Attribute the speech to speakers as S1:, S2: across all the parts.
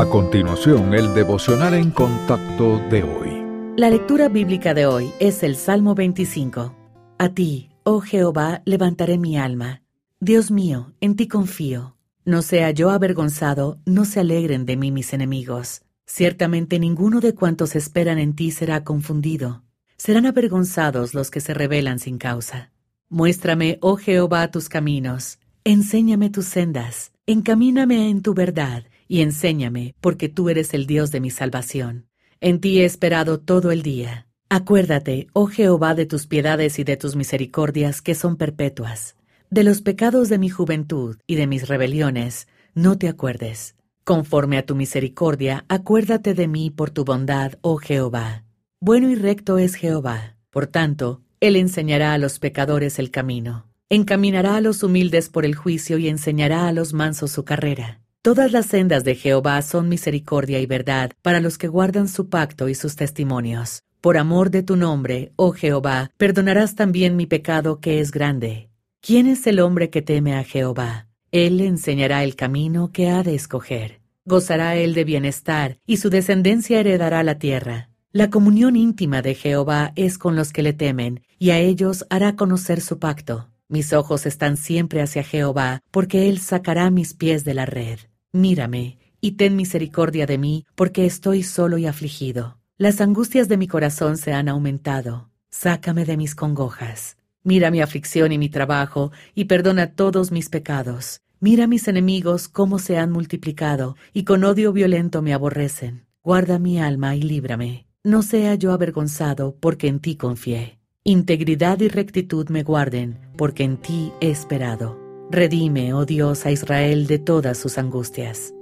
S1: A continuación, el devocional en contacto de hoy.
S2: La lectura bíblica de hoy es el Salmo 25. A ti, oh Jehová, levantaré mi alma. Dios mío, en ti confío. No sea yo avergonzado, no se alegren de mí mis enemigos. Ciertamente ninguno de cuantos esperan en ti será confundido. Serán avergonzados los que se rebelan sin causa. Muéstrame, oh Jehová, tus caminos. Enséñame tus sendas. Encamíname en tu verdad y enséñame, porque tú eres el Dios de mi salvación. En ti he esperado todo el día. Acuérdate, oh Jehová, de tus piedades y de tus misericordias que son perpetuas. De los pecados de mi juventud y de mis rebeliones, no te acuerdes. Conforme a tu misericordia, acuérdate de mí por tu bondad, oh Jehová. Bueno y recto es Jehová. Por tanto, Él enseñará a los pecadores el camino. Encaminará a los humildes por el juicio y enseñará a los mansos su carrera. Todas las sendas de Jehová son misericordia y verdad para los que guardan su pacto y sus testimonios. Por amor de tu nombre, oh Jehová, perdonarás también mi pecado que es grande. ¿Quién es el hombre que teme a Jehová? Él le enseñará el camino que ha de escoger. Gozará él de bienestar, y su descendencia heredará la tierra. La comunión íntima de Jehová es con los que le temen, y a ellos hará conocer su pacto. Mis ojos están siempre hacia Jehová, porque Él sacará mis pies de la red. Mírame, y ten misericordia de mí, porque estoy solo y afligido. Las angustias de mi corazón se han aumentado. Sácame de mis congojas. Mira mi aflicción y mi trabajo, y perdona todos mis pecados. Mira mis enemigos cómo se han multiplicado, y con odio violento me aborrecen. Guarda mi alma y líbrame. No sea yo avergonzado, porque en ti confié. Integridad y rectitud me guarden, porque en ti he esperado. Redime, oh Dios, a Israel de todas sus angustias.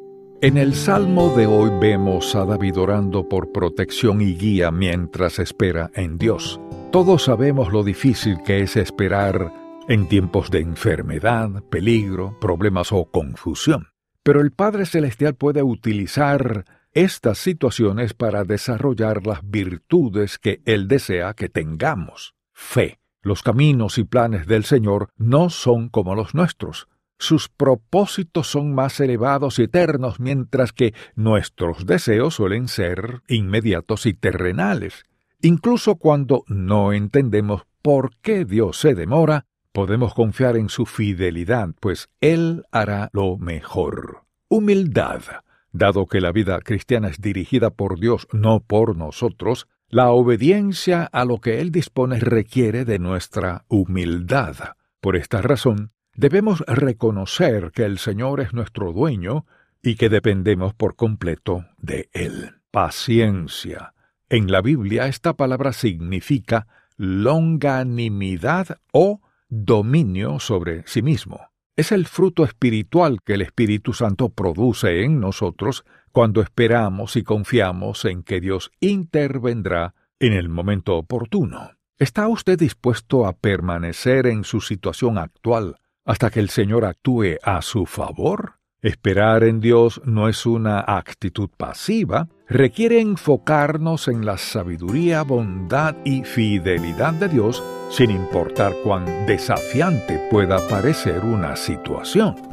S1: En el Salmo de hoy vemos a David orando por protección y guía mientras espera en Dios. Todos sabemos lo difícil que es esperar en tiempos de enfermedad, peligro, problemas o confusión. Pero el Padre Celestial puede utilizar estas situaciones para desarrollar las virtudes que Él desea que tengamos. Fe. Los caminos y planes del Señor no son como los nuestros. Sus propósitos son más elevados y eternos, mientras que nuestros deseos suelen ser inmediatos y terrenales. Incluso cuando no entendemos por qué Dios se demora, podemos confiar en su fidelidad, pues Él hará lo mejor. Humildad. Dado que la vida cristiana es dirigida por Dios, no por nosotros, la obediencia a lo que Él dispone requiere de nuestra humildad. Por esta razón, debemos reconocer que el Señor es nuestro dueño y que dependemos por completo de Él. Paciencia. En la Biblia esta palabra significa longanimidad o dominio sobre sí mismo es el fruto espiritual que el Espíritu Santo produce en nosotros cuando esperamos y confiamos en que Dios intervendrá en el momento oportuno. ¿Está usted dispuesto a permanecer en su situación actual hasta que el Señor actúe a su favor? Esperar en Dios no es una actitud pasiva, requiere enfocarnos en la sabiduría, bondad y fidelidad de Dios, sin importar cuán desafiante pueda parecer una situación.